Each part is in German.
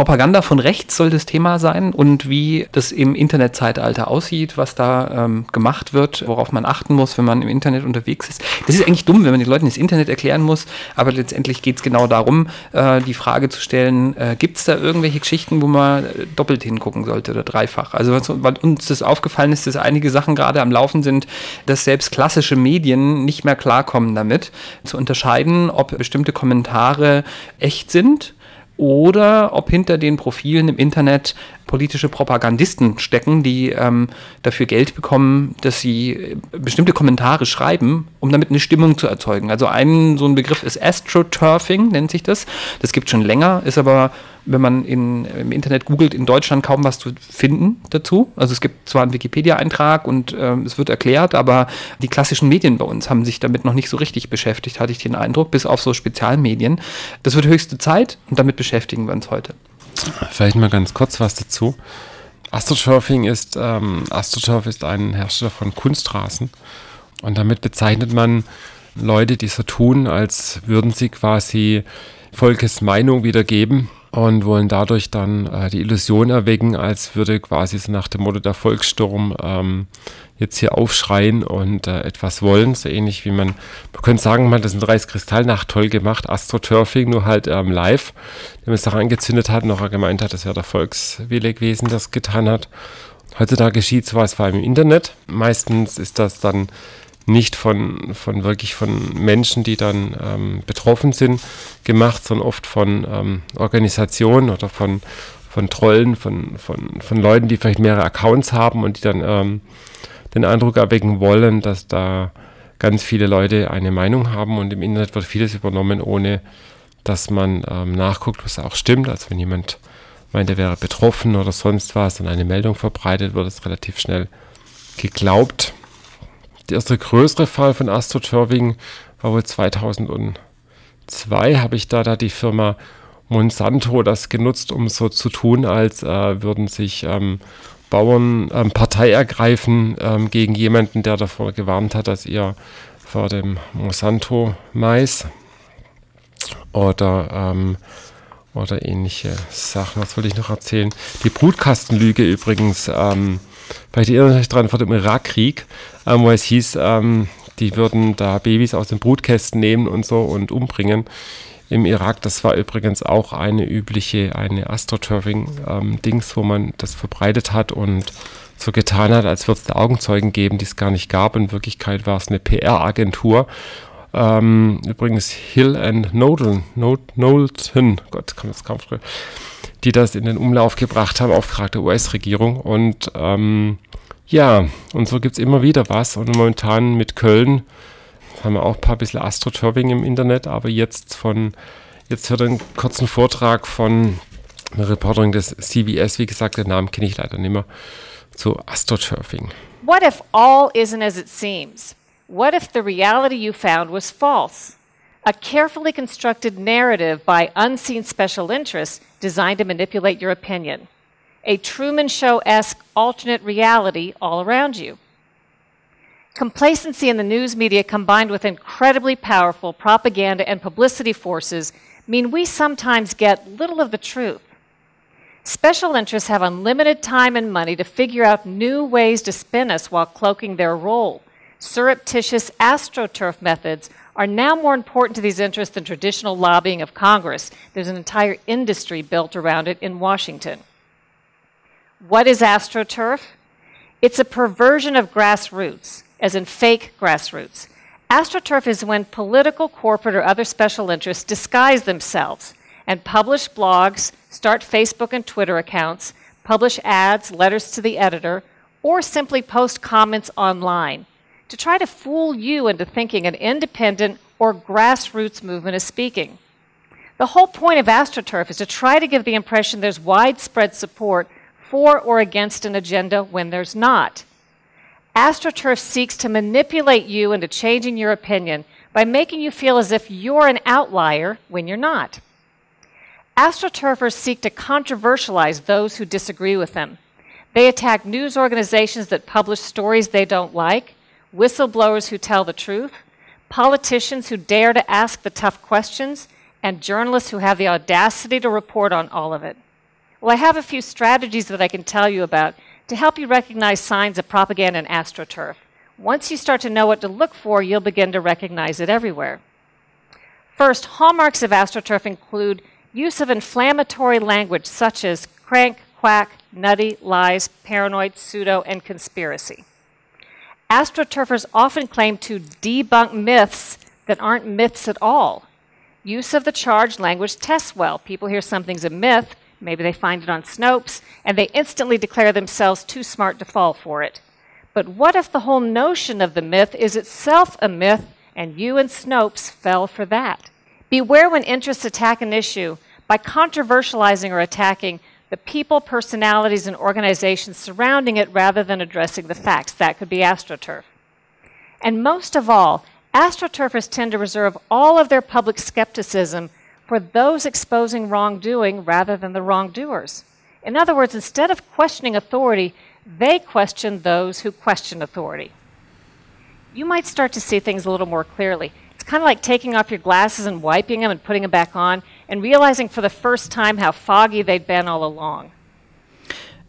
Propaganda von rechts soll das Thema sein und wie das im Internetzeitalter aussieht, was da ähm, gemacht wird, worauf man achten muss, wenn man im Internet unterwegs ist. Das ist eigentlich dumm, wenn man den Leuten das Internet erklären muss, aber letztendlich geht es genau darum, äh, die Frage zu stellen, äh, gibt es da irgendwelche Geschichten, wo man doppelt hingucken sollte oder dreifach? Also was, was uns das aufgefallen ist, dass einige Sachen gerade am Laufen sind, dass selbst klassische Medien nicht mehr klarkommen damit, zu unterscheiden, ob bestimmte Kommentare echt sind oder ob hinter den Profilen im Internet politische Propagandisten stecken, die ähm, dafür Geld bekommen, dass sie äh, bestimmte Kommentare schreiben, um damit eine Stimmung zu erzeugen. Also ein so ein Begriff ist Astroturfing, nennt sich das. Das gibt schon länger, ist aber wenn man in, im Internet googelt, in Deutschland kaum was zu finden dazu. Also es gibt zwar einen Wikipedia-Eintrag und äh, es wird erklärt, aber die klassischen Medien bei uns haben sich damit noch nicht so richtig beschäftigt, hatte ich den Eindruck, bis auf so Spezialmedien. Das wird höchste Zeit und damit beschäftigen wir uns heute. Vielleicht mal ganz kurz was dazu. Astroturfing ist, ähm, Astroturf ist ein Hersteller von Kunstrasen und damit bezeichnet man Leute, die so tun, als würden sie quasi Volkes Meinung wiedergeben und wollen dadurch dann äh, die Illusion erwecken, als würde quasi so nach dem Motto der Volkssturm ähm, jetzt hier aufschreien und äh, etwas wollen. So ähnlich wie man, man könnte sagen, man hat das in Reis Kristallnacht toll gemacht, Astroturfing, nur halt ähm, live, man es da angezündet hat, noch er gemeint hat, das wäre der Volkswille gewesen, das getan hat. Heutzutage geschieht sowas vor allem im Internet. Meistens ist das dann nicht von, von wirklich von Menschen, die dann ähm, betroffen sind, gemacht, sondern oft von ähm, Organisationen oder von, von Trollen, von, von, von Leuten, die vielleicht mehrere Accounts haben und die dann ähm, den Eindruck erwecken wollen, dass da ganz viele Leute eine Meinung haben und im Internet wird vieles übernommen, ohne dass man ähm, nachguckt, was auch stimmt. Also wenn jemand meint, er wäre betroffen oder sonst was und eine Meldung verbreitet, wird es relativ schnell geglaubt der erste größere Fall von AstroTurfing war wohl 2002, habe ich da, da die Firma Monsanto das genutzt, um so zu tun, als äh, würden sich ähm, Bauern ähm, Partei ergreifen ähm, gegen jemanden, der davor gewarnt hat, dass ihr vor dem Monsanto-Mais oder, ähm, oder ähnliche Sachen. Was wollte ich noch erzählen? Die Brutkastenlüge übrigens. Ähm, Vielleicht erinnert euch daran vor dem Irakkrieg, ähm, wo es hieß, ähm, die würden da Babys aus den Brutkästen nehmen und so und umbringen. Im Irak, das war übrigens auch eine übliche, eine Astroturfing-Dings, ähm, wo man das verbreitet hat und so getan hat, als würde es da Augenzeugen geben, die es gar nicht gab. In Wirklichkeit war es eine PR-Agentur. Ähm, übrigens Hill and Knowlton, Knowlton, Gott, kann das kaum früher die das in den Umlauf gebracht haben, Auftrag der US-Regierung. Und ähm, ja, und so gibt es immer wieder was. Und momentan mit Köln haben wir auch ein paar bisschen Astroturfing im Internet, aber jetzt von, jetzt hört einen kurzen Vortrag von einer Reporterin des CBS, wie gesagt, den Namen kenne ich leider nicht mehr, zu Astroturfing. What if all isn't as it seems? What if the reality you found was false? A carefully constructed narrative by unseen special interests designed to manipulate your opinion. A Truman Show esque alternate reality all around you. Complacency in the news media combined with incredibly powerful propaganda and publicity forces mean we sometimes get little of the truth. Special interests have unlimited time and money to figure out new ways to spin us while cloaking their role. Surreptitious astroturf methods are now more important to these interests than traditional lobbying of Congress. There's an entire industry built around it in Washington. What is AstroTurf? It's a perversion of grassroots, as in fake grassroots. AstroTurf is when political, corporate, or other special interests disguise themselves and publish blogs, start Facebook and Twitter accounts, publish ads, letters to the editor, or simply post comments online to try to fool you into thinking an independent or grassroots movement is speaking. The whole point of AstroTurf is to try to give the impression there's widespread support for or against an agenda when there's not. AstroTurf seeks to manipulate you into changing your opinion by making you feel as if you're an outlier when you're not. AstroTurfers seek to controversialize those who disagree with them. They attack news organizations that publish stories they don't like whistleblowers who tell the truth, politicians who dare to ask the tough questions, and journalists who have the audacity to report on all of it. Well, I have a few strategies that I can tell you about to help you recognize signs of propaganda and astroturf. Once you start to know what to look for, you'll begin to recognize it everywhere. First, hallmarks of astroturf include use of inflammatory language such as crank, quack, nutty, lies, paranoid, pseudo, and conspiracy. Astroturfers often claim to debunk myths that aren't myths at all. Use of the charged language tests well. People hear something's a myth, maybe they find it on Snopes, and they instantly declare themselves too smart to fall for it. But what if the whole notion of the myth is itself a myth and you and Snopes fell for that? Beware when interests attack an issue by controversializing or attacking the people, personalities, and organizations surrounding it rather than addressing the facts. That could be AstroTurf. And most of all, astroturfers tend to reserve all of their public skepticism for those exposing wrongdoing rather than the wrongdoers. In other words, instead of questioning authority, they question those who question authority. You might start to see things a little more clearly. It's kind of like taking off your glasses and wiping them and putting them back on and realizing for the first time how foggy they'd been all along.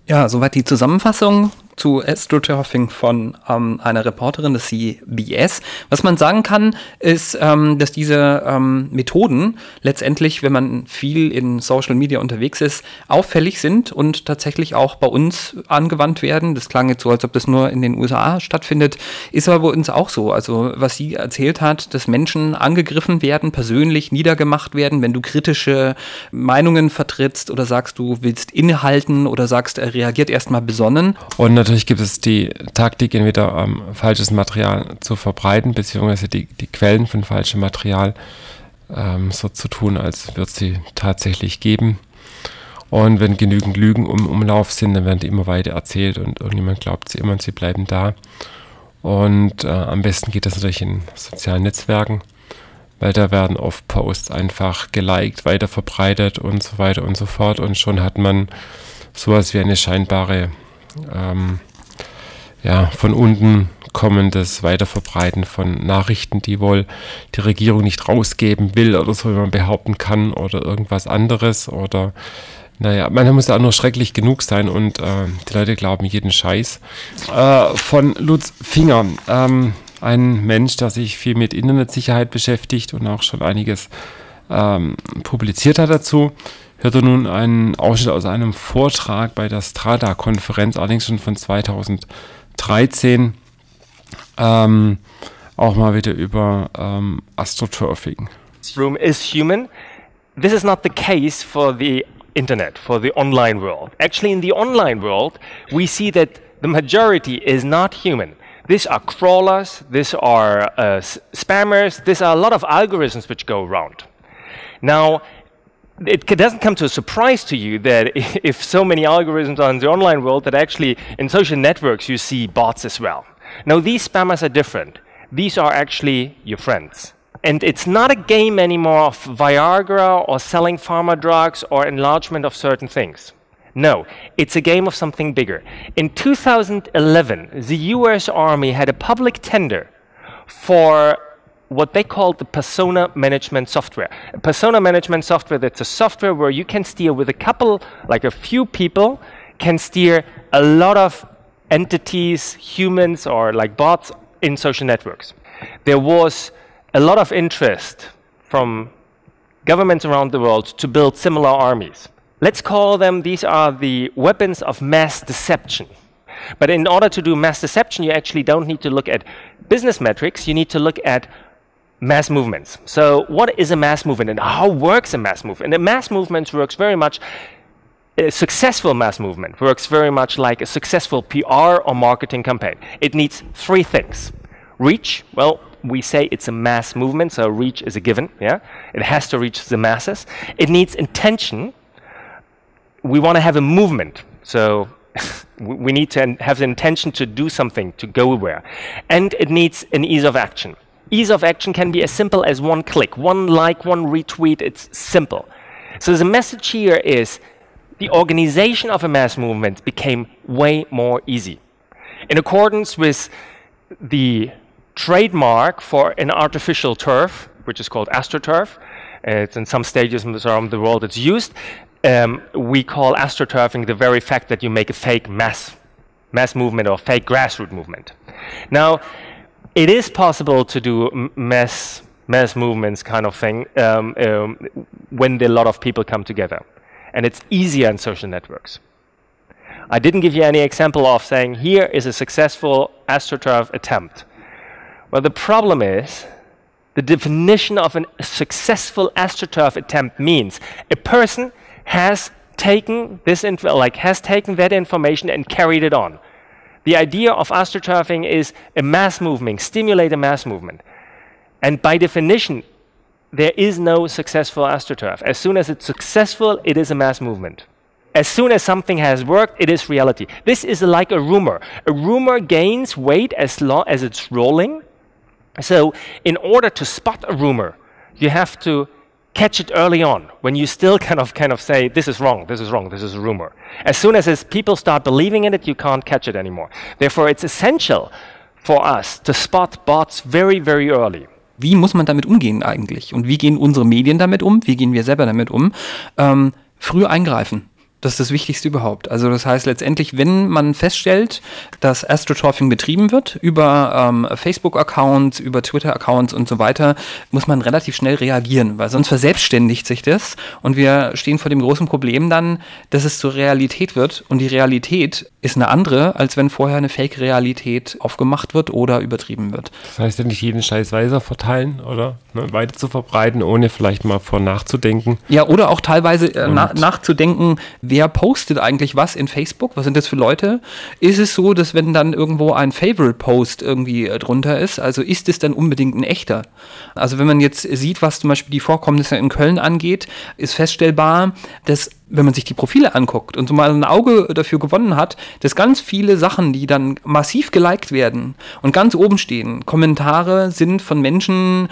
Ja, soweit die Zusammenfassung zu Astroturfing von ähm, einer Reporterin des CBS. Was man sagen kann, ist, ähm, dass diese ähm, Methoden letztendlich, wenn man viel in Social Media unterwegs ist, auffällig sind und tatsächlich auch bei uns angewandt werden. Das klang jetzt so, als ob das nur in den USA stattfindet, ist aber bei uns auch so. Also was sie erzählt hat, dass Menschen angegriffen werden, persönlich niedergemacht werden, wenn du kritische Meinungen vertrittst oder sagst, du willst innehalten oder sagst, er reagiert erstmal besonnen. Und natürlich gibt es die Taktik, entweder ähm, falsches Material zu verbreiten, beziehungsweise die, die Quellen von falschem Material ähm, so zu tun, als wird sie tatsächlich geben. Und wenn genügend Lügen im Umlauf sind, dann werden die immer weiter erzählt und irgendjemand glaubt sie immer und sie bleiben da. Und äh, am besten geht das natürlich in sozialen Netzwerken, weil da werden oft Posts einfach geliked, weiter verbreitet und so weiter und so fort. Und schon hat man sowas wie eine scheinbare ähm, ja, von unten kommendes Weiterverbreiten von Nachrichten, die wohl die Regierung nicht rausgeben will oder so, wie man behaupten kann, oder irgendwas anderes. Oder naja, man muss da auch nur schrecklich genug sein und äh, die Leute glauben jeden Scheiß. Äh, von Lutz Finger, ähm, ein Mensch, der sich viel mit Internetsicherheit beschäftigt und auch schon einiges ähm, publiziert hat dazu hörte nun einen Ausschnitt aus einem Vortrag bei der Strada-Konferenz, allerdings schon von 2013, ähm, auch mal wieder über ähm, Astroturfing. This room is human. This is not the case for the internet, for the online world. Actually, in the online world, we see that the majority is not human. These are crawlers, these are uh, spammers, these are a lot of algorithms which go around. Now, it doesn't come to a surprise to you that if so many algorithms are in the online world, that actually in social networks you see bots as well. Now, these spammers are different. These are actually your friends. And it's not a game anymore of Viagra or selling pharma drugs or enlargement of certain things. No, it's a game of something bigger. In 2011, the US Army had a public tender for what they call the persona management software. Persona management software that's a software where you can steer with a couple, like a few people, can steer a lot of entities, humans, or like bots in social networks. There was a lot of interest from governments around the world to build similar armies. Let's call them, these are the weapons of mass deception. But in order to do mass deception, you actually don't need to look at business metrics, you need to look at mass movements. So, what is a mass movement and how works a mass movement? And a mass movement works very much. A successful mass movement works very much like a successful PR or marketing campaign. It needs three things: reach. Well, we say it's a mass movement, so reach is a given. Yeah, it has to reach the masses. It needs intention. We want to have a movement, so we need to have the intention to do something, to go where, and it needs an ease of action. Ease of action can be as simple as one click, one like, one retweet. It's simple. So the message here is the organization of a mass movement became way more easy. In accordance with the trademark for an artificial turf, which is called AstroTurf, it's in some stages around the world it's used, um, we call astroturfing the very fact that you make a fake mass mass movement or fake grassroots movement. Now, it is possible to do mass mass movements kind of thing um, um, when a lot of people come together, and it's easier in social networks. I didn't give you any example of saying here is a successful astroturf attempt. Well, the problem is the definition of a successful astroturf attempt means a person has taken this info, like has taken that information and carried it on. The idea of astroturfing is a mass movement, stimulate a mass movement. And by definition, there is no successful astroturf. As soon as it's successful, it is a mass movement. As soon as something has worked, it is reality. This is like a rumor. A rumor gains weight as long as it's rolling. So, in order to spot a rumor, you have to catch it early on when you still kind of kind of say this is wrong, this is wrong, this is a rumor. As soon as, people start believing in it, you can't catch it anymore. Therefore, it's essential for us to spot bots very, very early. Wie muss man damit umgehen eigentlich? Und wie gehen unsere Medien damit um? Wie gehen wir selber damit um? Ähm, früh eingreifen. Das ist das Wichtigste überhaupt. Also das heißt letztendlich, wenn man feststellt, dass Astroturfing betrieben wird über ähm, Facebook-Accounts, über Twitter-Accounts und so weiter, muss man relativ schnell reagieren, weil sonst verselbstständigt sich das und wir stehen vor dem großen Problem dann, dass es zur Realität wird und die Realität ist eine andere, als wenn vorher eine Fake-Realität aufgemacht wird oder übertrieben wird. Das heißt ja nicht jeden Scheiß weiter verteilen oder ne, weiter zu verbreiten, ohne vielleicht mal vor nachzudenken. Ja, oder auch teilweise äh, na, nachzudenken, wer postet eigentlich was in Facebook? Was sind das für Leute? Ist es so, dass wenn dann irgendwo ein Favorite-Post irgendwie äh, drunter ist, also ist es dann unbedingt ein echter? Also wenn man jetzt sieht, was zum Beispiel die Vorkommnisse in Köln angeht, ist feststellbar, dass wenn man sich die Profile anguckt und so mal ein Auge dafür gewonnen hat, dass ganz viele Sachen, die dann massiv geliked werden und ganz oben stehen, Kommentare sind von Menschen,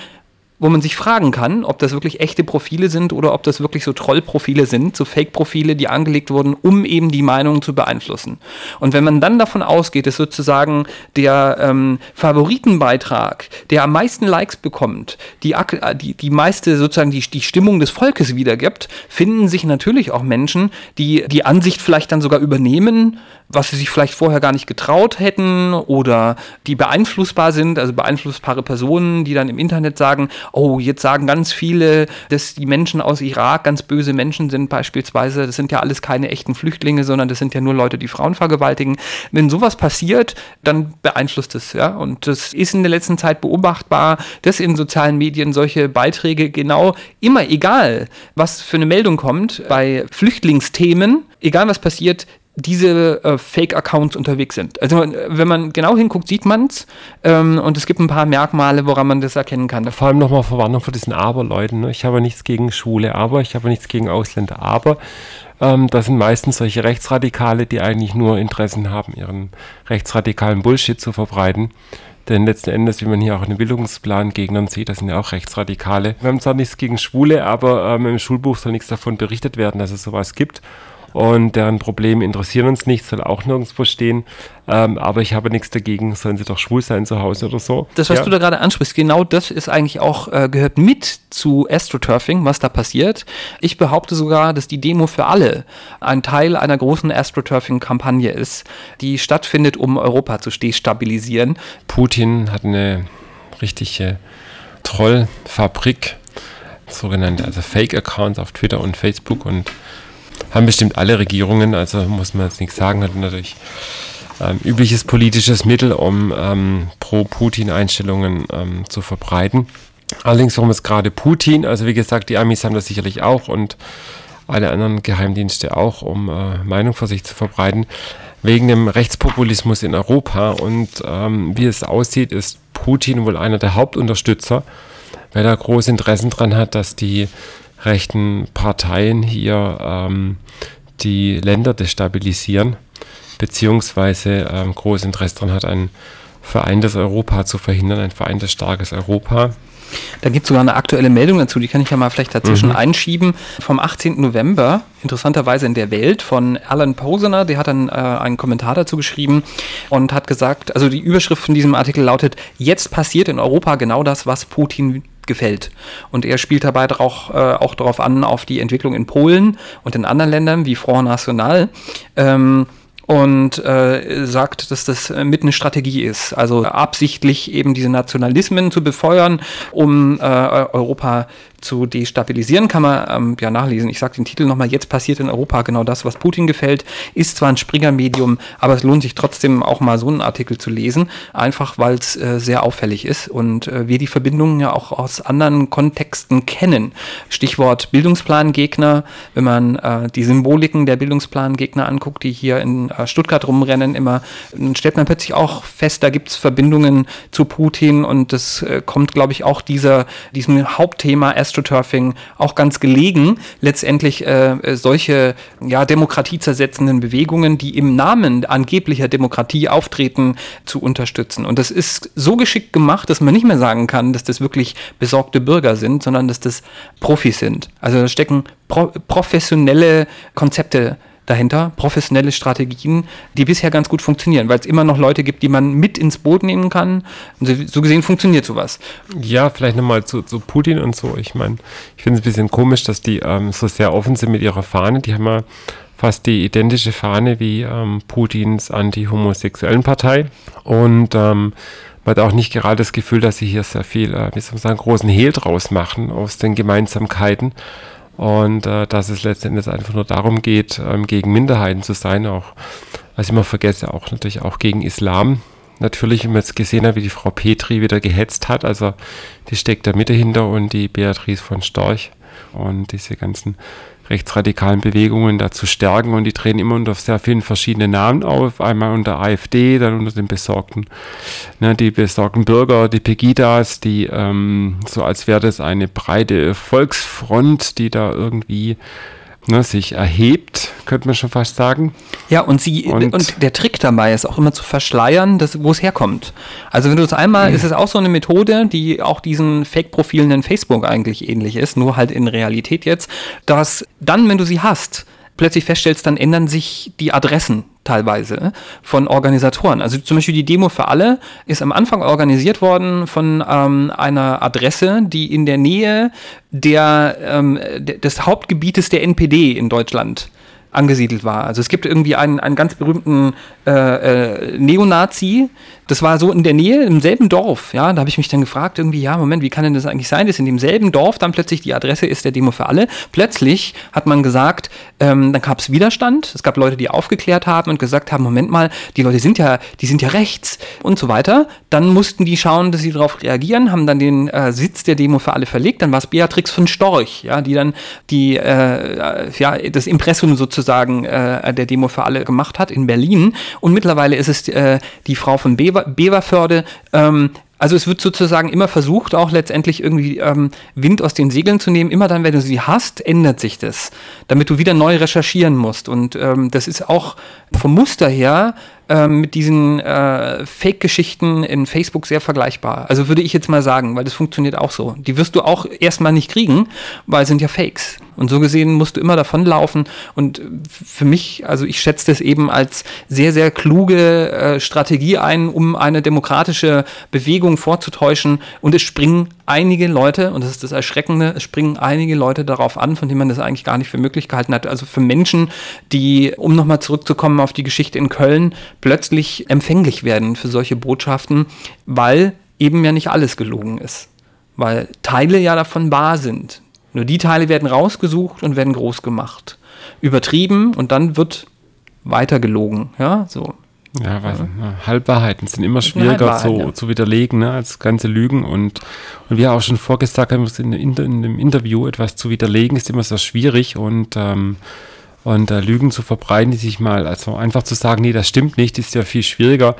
wo man sich fragen kann, ob das wirklich echte Profile sind oder ob das wirklich so Trollprofile sind, so Fake-Profile, die angelegt wurden, um eben die Meinung zu beeinflussen. Und wenn man dann davon ausgeht, dass sozusagen der ähm, Favoritenbeitrag, der am meisten Likes bekommt, die, äh, die, die meiste sozusagen die, die Stimmung des Volkes wiedergibt, finden sich natürlich auch Menschen, die die Ansicht vielleicht dann sogar übernehmen, was sie sich vielleicht vorher gar nicht getraut hätten oder die beeinflussbar sind, also beeinflussbare Personen, die dann im Internet sagen, oh, jetzt sagen ganz viele, dass die Menschen aus Irak ganz böse Menschen sind beispielsweise. Das sind ja alles keine echten Flüchtlinge, sondern das sind ja nur Leute, die Frauen vergewaltigen. Wenn sowas passiert, dann beeinflusst es, ja. Und das ist in der letzten Zeit beobachtbar, dass in sozialen Medien solche Beiträge genau immer egal, was für eine Meldung kommt, bei Flüchtlingsthemen, egal was passiert, diese äh, Fake-Accounts unterwegs sind. Also äh, wenn man genau hinguckt, sieht man es ähm, und es gibt ein paar Merkmale, woran man das erkennen kann. Vor allem nochmal Verwarnung vor diesen Aber-Leuten. Ne? Ich habe nichts gegen Schwule, aber ich habe nichts gegen Ausländer, aber ähm, das sind meistens solche Rechtsradikale, die eigentlich nur Interessen haben, ihren rechtsradikalen Bullshit zu verbreiten. Denn letzten Endes, wie man hier auch in den Bildungsplan-Gegnern sieht, das sind ja auch Rechtsradikale. Wir haben zwar nichts gegen Schwule, aber ähm, im Schulbuch soll nichts davon berichtet werden, dass es sowas gibt. Und deren Probleme interessieren uns nicht, soll auch nirgendwo stehen. Ähm, aber ich habe nichts dagegen, sollen sie doch schwul sein zu Hause oder so. Das, was Ja. du da gerade ansprichst, genau das ist eigentlich auch, äh, gehört mit zu Astroturfing, was da passiert. Ich behaupte sogar, dass die Demo für alle ein Teil einer großen Astroturfing-Kampagne ist, die stattfindet, um Europa zu destabilisieren. Putin hat eine richtige Trollfabrik, sogenannte also Fake-Accounts auf Twitter und Facebook und haben bestimmt alle Regierungen, also muss man jetzt nichts sagen, hat natürlich ähm, übliches politisches Mittel, um ähm, Pro-Putin-Einstellungen ähm, zu verbreiten. Allerdings, warum ist gerade Putin? Also wie gesagt, die Amis haben das sicherlich auch und alle anderen Geheimdienste auch, um äh, Meinung vor sich zu verbreiten, wegen dem Rechtspopulismus in Europa. Und ähm, wie es aussieht, ist Putin wohl einer der Hauptunterstützer, weil er große Interessen daran hat, dass die rechten Parteien hier ähm, die Länder destabilisieren, beziehungsweise ähm, großes Interesse daran hat, ein vereintes Europa zu verhindern, ein vereintes, starkes Europa. Da gibt es sogar eine aktuelle Meldung dazu, die kann ich ja mal vielleicht dazwischen einschieben. Vom 18. November, interessanterweise in der Welt, von Alan Posener, der hat dann äh, einen Kommentar dazu geschrieben und hat gesagt, also die Überschrift von diesem Artikel lautet, jetzt passiert in Europa genau das, was Putin gefällt. Und er spielt dabei auch, äh, auch darauf an, auf die Entwicklung in Polen und in anderen Ländern wie Front National. Ähm, und äh, sagt, dass das mit eine Strategie ist. Also absichtlich eben diese Nationalismen zu befeuern, um äh, Europa zu destabilisieren, kann man ähm, ja nachlesen. Ich sage den Titel nochmal, jetzt passiert in Europa genau das, was Putin gefällt. Ist zwar ein Springer-Medium, aber es lohnt sich trotzdem auch mal so einen Artikel zu lesen, einfach weil es äh, sehr auffällig ist und äh, wir die Verbindungen ja auch aus anderen Kontexten kennen. Stichwort Bildungsplangegner, wenn man äh, die Symboliken der Bildungsplangegner anguckt, die hier in äh, Stuttgart rumrennen, immer, dann stellt man plötzlich auch fest, da gibt es Verbindungen zu Putin und das äh, kommt, glaube ich, auch dieser, diesem Hauptthema erst AstroTurfing auch ganz gelegen, letztendlich äh, solche ja, demokratiezersetzenden Bewegungen, die im Namen angeblicher Demokratie auftreten, zu unterstützen. Und das ist so geschickt gemacht, dass man nicht mehr sagen kann, dass das wirklich besorgte Bürger sind, sondern dass das Profis sind. Also da stecken pro professionelle Konzepte dahinter, professionelle Strategien, die bisher ganz gut funktionieren, weil es immer noch Leute gibt, die man mit ins Boot nehmen kann. So gesehen funktioniert sowas. Ja, vielleicht nochmal zu, zu Putin und so. Ich meine, ich finde es ein bisschen komisch, dass die ähm, so sehr offen sind mit ihrer Fahne. Die haben ja fast die identische Fahne wie ähm, Putins anti-homosexuellen Partei. Und ähm, man hat auch nicht gerade das Gefühl, dass sie hier sehr viel, äh, wie soll man sagen, großen Hehl draus machen aus den Gemeinsamkeiten und äh, dass es letztendlich einfach nur darum geht, ähm, gegen Minderheiten zu sein, auch, was ich immer vergesse, auch natürlich auch gegen Islam. Natürlich, wenn man jetzt gesehen hat, wie die Frau Petri wieder gehetzt hat, also die steckt da Mitte hinter und die Beatrice von Storch und diese ganzen rechtsradikalen Bewegungen da zu stärken und die treten immer unter sehr vielen verschiedenen Namen auf. Einmal unter AfD, dann unter den besorgten, ne, die besorgten Bürger, die Pegidas, die ähm, so als wäre das eine breite Volksfront, die da irgendwie ne, sich erhebt, könnte man schon fast sagen. Ja, und sie und, und, der Trick dabei ist auch immer zu verschleiern, wo es herkommt. Also wenn du es einmal, mhm. ist es auch so eine Methode, die auch diesen Fake-Profilen in Facebook eigentlich ähnlich ist, nur halt in Realität jetzt, dass dann, wenn du sie hast, plötzlich feststellst, dann ändern sich die Adressen teilweise von Organisatoren. Also zum Beispiel die Demo für alle ist am Anfang organisiert worden von ähm, einer Adresse, die in der Nähe der, ähm, des Hauptgebietes der NPD in Deutschland angesiedelt war. Also es gibt irgendwie einen, einen ganz berühmten äh, äh, Neonazi, das war so in der Nähe, im selben Dorf. Ja, da habe ich mich dann gefragt, irgendwie, ja, Moment, wie kann denn das eigentlich sein, dass in demselben Dorf dann plötzlich die Adresse ist der Demo für alle? Plötzlich hat man gesagt, ähm, dann gab es Widerstand. Es gab Leute, die aufgeklärt haben und gesagt haben, Moment mal, die Leute sind ja, die sind ja rechts und so weiter. Dann mussten die schauen, dass sie darauf reagieren, haben dann den äh, Sitz der Demo für alle verlegt. Dann war es Beatrix von Storch, ja, die dann die, äh, ja, das Impressum sozusagen äh, der Demo für alle gemacht hat in Berlin. Und mittlerweile ist es äh, die Frau von Bever Beverförde. Ähm, also es wird sozusagen immer versucht, auch letztendlich irgendwie ähm, Wind aus den Segeln zu nehmen. Immer dann, wenn du sie hast, ändert sich das, damit du wieder neu recherchieren musst. Und ähm, das ist auch vom Muster her ähm, mit diesen äh, Fake-Geschichten in Facebook sehr vergleichbar. Also würde ich jetzt mal sagen, weil das funktioniert auch so. Die wirst du auch erstmal nicht kriegen, weil sind ja Fakes. Und so gesehen musst du immer davonlaufen. Und für mich, also ich schätze das eben als sehr, sehr kluge äh, Strategie ein, um eine demokratische Bewegung vorzutäuschen. Und es springen einige Leute, und das ist das Erschreckende, es springen einige Leute darauf an, von denen man das eigentlich gar nicht für möglich gehalten hat. Also für Menschen, die, um nochmal zurückzukommen auf die Geschichte in Köln, plötzlich empfänglich werden für solche Botschaften, weil eben ja nicht alles gelogen ist. Weil Teile ja davon wahr sind. Nur die Teile werden rausgesucht und werden groß gemacht. Übertrieben und dann wird weiter gelogen. Ja, so. Ja, weil ja. Halbwahrheiten sind immer schwieriger zu, ja. zu widerlegen ne, als ganze Lügen. Und, und wie auch schon vorgesagt haben, in, in, in einem Interview etwas zu widerlegen, ist immer sehr schwierig. Und, ähm, und äh, Lügen zu verbreiten, die sich mal, also einfach zu sagen, nee, das stimmt nicht, ist ja viel schwieriger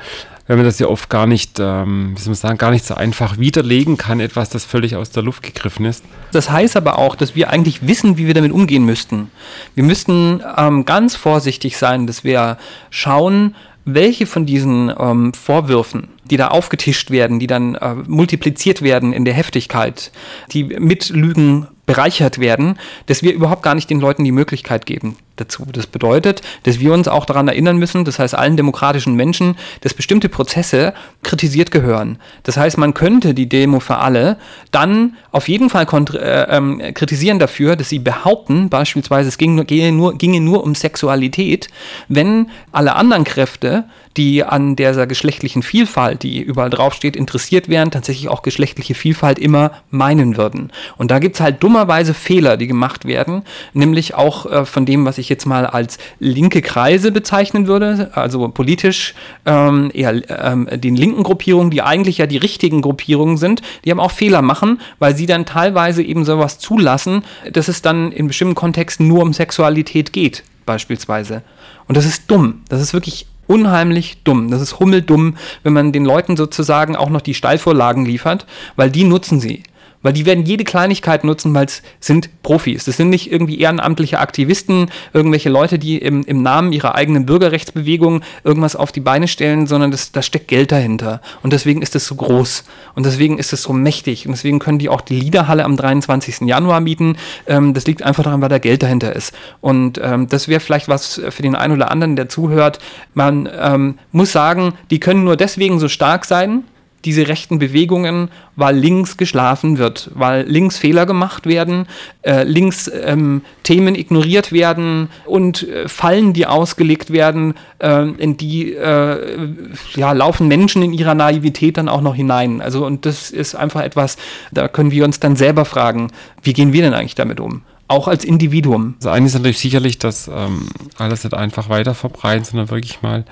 weil man das ja oft gar nicht, ähm, wie soll man sagen, gar nicht so einfach widerlegen kann, etwas, das völlig aus der Luft gegriffen ist. Das heißt aber auch, dass wir eigentlich wissen, wie wir damit umgehen müssten. Wir müssten ähm, ganz vorsichtig sein, dass wir schauen, welche von diesen ähm, Vorwürfen, die da aufgetischt werden, die dann äh, multipliziert werden in der Heftigkeit, die mit Lügen bereichert werden, dass wir überhaupt gar nicht den Leuten die Möglichkeit geben, dazu. Das bedeutet, dass wir uns auch daran erinnern müssen, das heißt allen demokratischen Menschen, dass bestimmte Prozesse kritisiert gehören. Das heißt, man könnte die Demo für alle dann auf jeden Fall äh, ähm, kritisieren dafür, dass sie behaupten, beispielsweise es ginge nur, ginge nur um Sexualität, wenn alle anderen Kräfte die an dieser geschlechtlichen Vielfalt, die überall draufsteht, interessiert wären, tatsächlich auch geschlechtliche Vielfalt immer meinen würden. Und da gibt es halt dummerweise Fehler, die gemacht werden, nämlich auch äh, von dem, was ich jetzt mal als linke Kreise bezeichnen würde, also politisch ähm, eher ähm, den linken Gruppierungen, die eigentlich ja die richtigen Gruppierungen sind, die haben auch Fehler machen, weil sie dann teilweise eben sowas zulassen, dass es dann in bestimmten Kontexten nur um Sexualität geht, beispielsweise. Und das ist dumm. Das ist wirklich unheimlich dumm. Das ist hummeldumm, wenn man den Leuten sozusagen auch noch die Steilvorlagen liefert, weil die nutzen sie. Weil die werden jede Kleinigkeit nutzen, weil es sind Profis. Das sind nicht irgendwie ehrenamtliche Aktivisten, irgendwelche Leute, die im, im Namen ihrer eigenen Bürgerrechtsbewegung irgendwas auf die Beine stellen, sondern das, da steckt Geld dahinter. Und deswegen ist es so groß. Und deswegen ist es so mächtig. Und deswegen können die auch die Liederhalle am 23. Januar mieten. Ähm, das liegt einfach daran, weil da Geld dahinter ist. Und ähm, das wäre vielleicht was für den einen oder anderen, der zuhört. Man ähm, muss sagen, die können nur deswegen so stark sein, diese rechten Bewegungen, weil links geschlafen wird, weil links Fehler gemacht werden, äh, links ähm, Themen ignoriert werden und äh, Fallen, die ausgelegt werden, äh, in die äh, ja, laufen Menschen in ihrer Naivität dann auch noch hinein. Also und das ist einfach etwas, da können wir uns dann selber fragen, wie gehen wir denn eigentlich damit um? Auch als Individuum. Das eine ist natürlich sicherlich, dass ähm, alles nicht einfach weiter verbreiten, sondern wirklich mal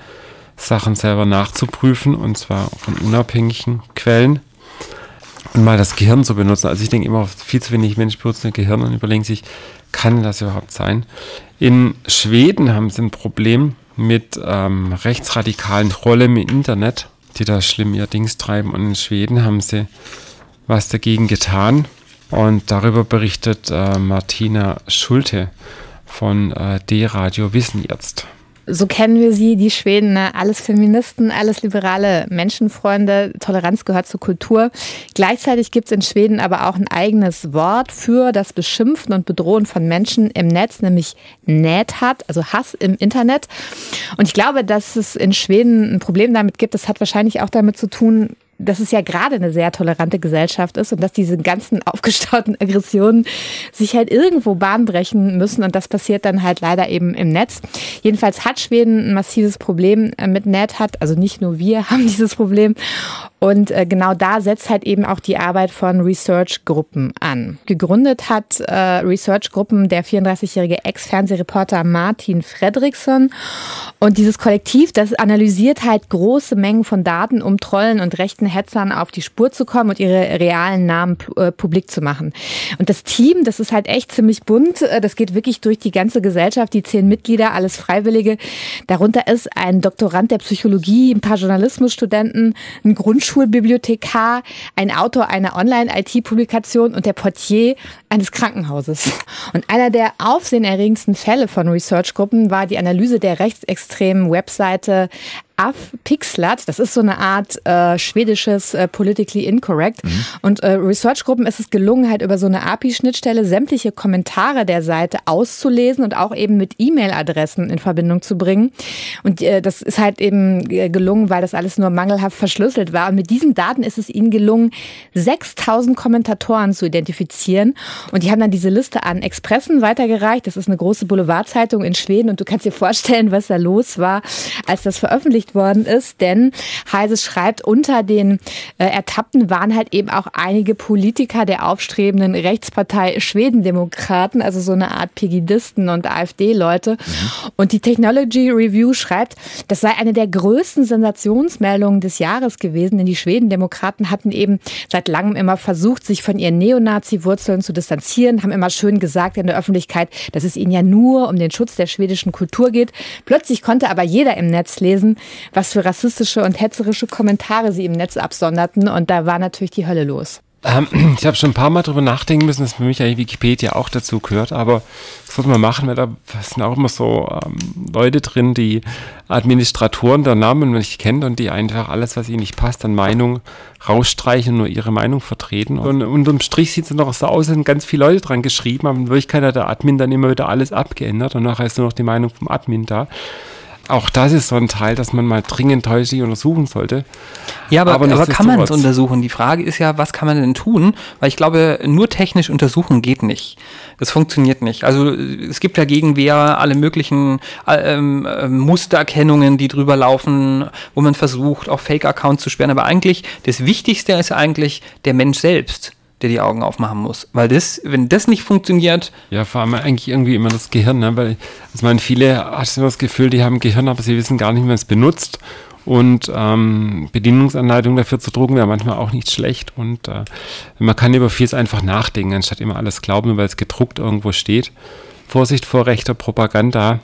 Sachen selber nachzuprüfen und zwar von unabhängigen Quellen und mal das Gehirn zu benutzen. Also ich denke immer, viel zu wenig Menschen benutzen das Gehirn und überlegen sich, kann das überhaupt sein? In Schweden haben sie ein Problem mit ähm, rechtsradikalen Trollen im Internet, die da schlimm ihr Dings treiben. Und in Schweden haben sie was dagegen getan. Und darüber berichtet äh, Martina Schulte von äh, D-Radio Wissen jetzt so kennen wir sie, die Schweden, ne? alles Feministen, alles liberale Menschenfreunde, Toleranz gehört zur Kultur. Gleichzeitig gibt es in Schweden aber auch ein eigenes Wort für das Beschimpfen und Bedrohen von Menschen im Netz, nämlich Näthat, also Hass im Internet. Und ich glaube, dass es in Schweden ein Problem damit gibt, das hat wahrscheinlich auch damit zu tun, dass es ja gerade eine sehr tolerante Gesellschaft ist und dass diese ganzen aufgestauten Aggressionen sich halt irgendwo Bahn brechen müssen und das passiert dann halt leider eben im Netz. Jedenfalls hat Schweden ein massives Problem äh, mit Net hat, also nicht nur wir haben dieses Problem und äh, genau da setzt halt eben auch die Arbeit von Research-Gruppen an. Gegründet hat äh, Research-Gruppen der 34-jährige Ex-Fernsehreporter Martin Fredriksson. Und dieses Kollektiv, das analysiert halt große Mengen von Daten, um Trollen und rechten Hetzern auf die Spur zu kommen und ihre realen Namen äh, publik zu machen. Und das Team, das ist halt echt ziemlich bunt. Äh, das geht wirklich durch die ganze Gesellschaft, die zehn Mitglieder, alles Freiwillige. Darunter ist ein Doktorand der Psychologie, ein paar Journalismusstudenten, ein Grundschul Schulbibliothekar, ein Autor einer Online-IT-Publikation und der Portier eines Krankenhauses. Und einer der aufsehenerregendsten Fälle von Research-Gruppen war die Analyse der rechtsextremen Webseite Afpixlat. Das ist so eine Art äh, schwedisches äh, Politically Incorrect. Mhm. Und äh, Research-Gruppen ist es gelungen, halt über so eine API-Schnittstelle sämtliche Kommentare der Seite auszulesen und auch eben mit E-Mail-Adressen in Verbindung zu bringen. Und äh, das ist halt eben äh, gelungen, weil das alles nur mangelhaft verschlüsselt war. Und mit diesen Daten ist es ihnen gelungen, 6000 Kommentatoren zu identifizieren. Und die haben dann diese Liste an Expressen weitergereicht. Das ist eine große Boulevardzeitung in Schweden. Und du kannst dir vorstellen, was da los war, als das veröffentlicht veröffentlicht worden ist, denn Heise schreibt, unter den äh, Ertappten waren halt eben auch einige Politiker der aufstrebenden Rechtspartei Schwedendemokraten, also so eine Art Pegidisten und AfD-Leute. Mhm. Und die Technology Review schreibt, das sei eine der größten Sensationsmeldungen des Jahres gewesen, denn die Schwedendemokraten hatten eben seit langem immer versucht, sich von ihren Neonazi-Wurzeln zu distanzieren, haben immer schön gesagt in der Öffentlichkeit, dass es ihnen ja nur um den Schutz der schwedischen Kultur geht. Plötzlich konnte aber jeder im Netz lesen, was für rassistische und hetzerische Kommentare sie im Netz absonderten. Und da war natürlich die Hölle los. Ähm, ich habe schon ein paar Mal drüber nachdenken müssen, dass für mich eigentlich Wikipedia auch dazu gehört, aber das sollte man machen, weil da sind auch immer so ähm, Leute drin, die Administratoren der Namen nicht kennen und die einfach alles, was ihnen nicht passt, an Meinung rausstreichen und nur ihre Meinung vertreten. Und unterm Strich sieht es noch so aus, sind ganz viele Leute dran geschrieben, aber in Wirklichkeit hat der Admin dann immer wieder alles abgeändert und nachher ist nur noch die Meinung vom Admin da auch das ist so ein Teil, dass man mal dringend häuslich untersuchen sollte. Ja, aber, aber, aber kann man es untersuchen? Die Frage ist ja, was kann man denn tun? Weil ich glaube, nur technisch untersuchen geht nicht. Das funktioniert nicht. Also es gibt ja Gegenwehr alle möglichen äh, äh, Mustererkennungen, die drüber laufen, wo man versucht, auch Fake-Accounts zu sperren. Aber eigentlich, das Wichtigste ist eigentlich der Mensch selbst der die Augen aufmachen muss. Weil das, wenn das nicht funktioniert. Ja, vor allem eigentlich irgendwie immer das Gehirn, ne? weil ich meine, viele du das Gefühl, die haben ein Gehirn, aber sie wissen gar nicht, wie man es benutzt. Und ähm, Bedienungsanleitungen dafür zu drucken wäre manchmal auch nicht schlecht. Und äh, man kann über vieles einfach nachdenken, anstatt immer alles glauben, weil es gedruckt irgendwo steht. Vorsicht vor rechter Propaganda.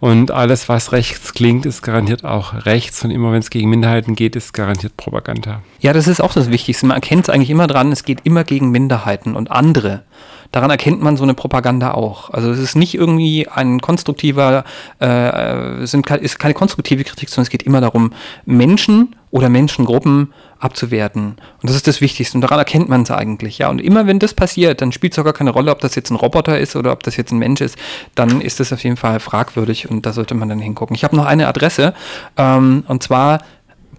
Und alles, was rechts klingt, ist garantiert auch rechts. Und immer wenn es gegen Minderheiten geht, ist garantiert Propaganda. Ja, das ist auch das Wichtigste. Man erkennt es eigentlich immer dran, es geht immer gegen Minderheiten und andere. Daran erkennt man so eine Propaganda auch. Also es ist nicht irgendwie ein konstruktiver, äh, sind, ist keine konstruktive Kritik, sondern es geht immer darum, Menschen oder Menschengruppen abzuwerten. Und das ist das Wichtigste. Und daran erkennt man es eigentlich. Ja, und immer wenn das passiert, dann spielt es auch gar keine Rolle, ob das jetzt ein Roboter ist oder ob das jetzt ein Mensch ist. Dann ist das auf jeden Fall fragwürdig und da sollte man dann hingucken. Ich habe noch eine Adresse ähm, und zwar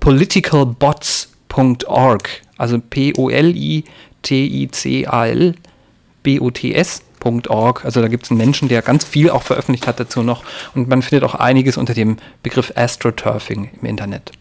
politicalbots.org. Also P-O-L-I-T-I-C-A-L B-O-T-S.org. Also da gibt es einen Menschen, der ganz viel auch veröffentlicht hat dazu noch. Und man findet auch einiges unter dem Begriff Astroturfing im Internet.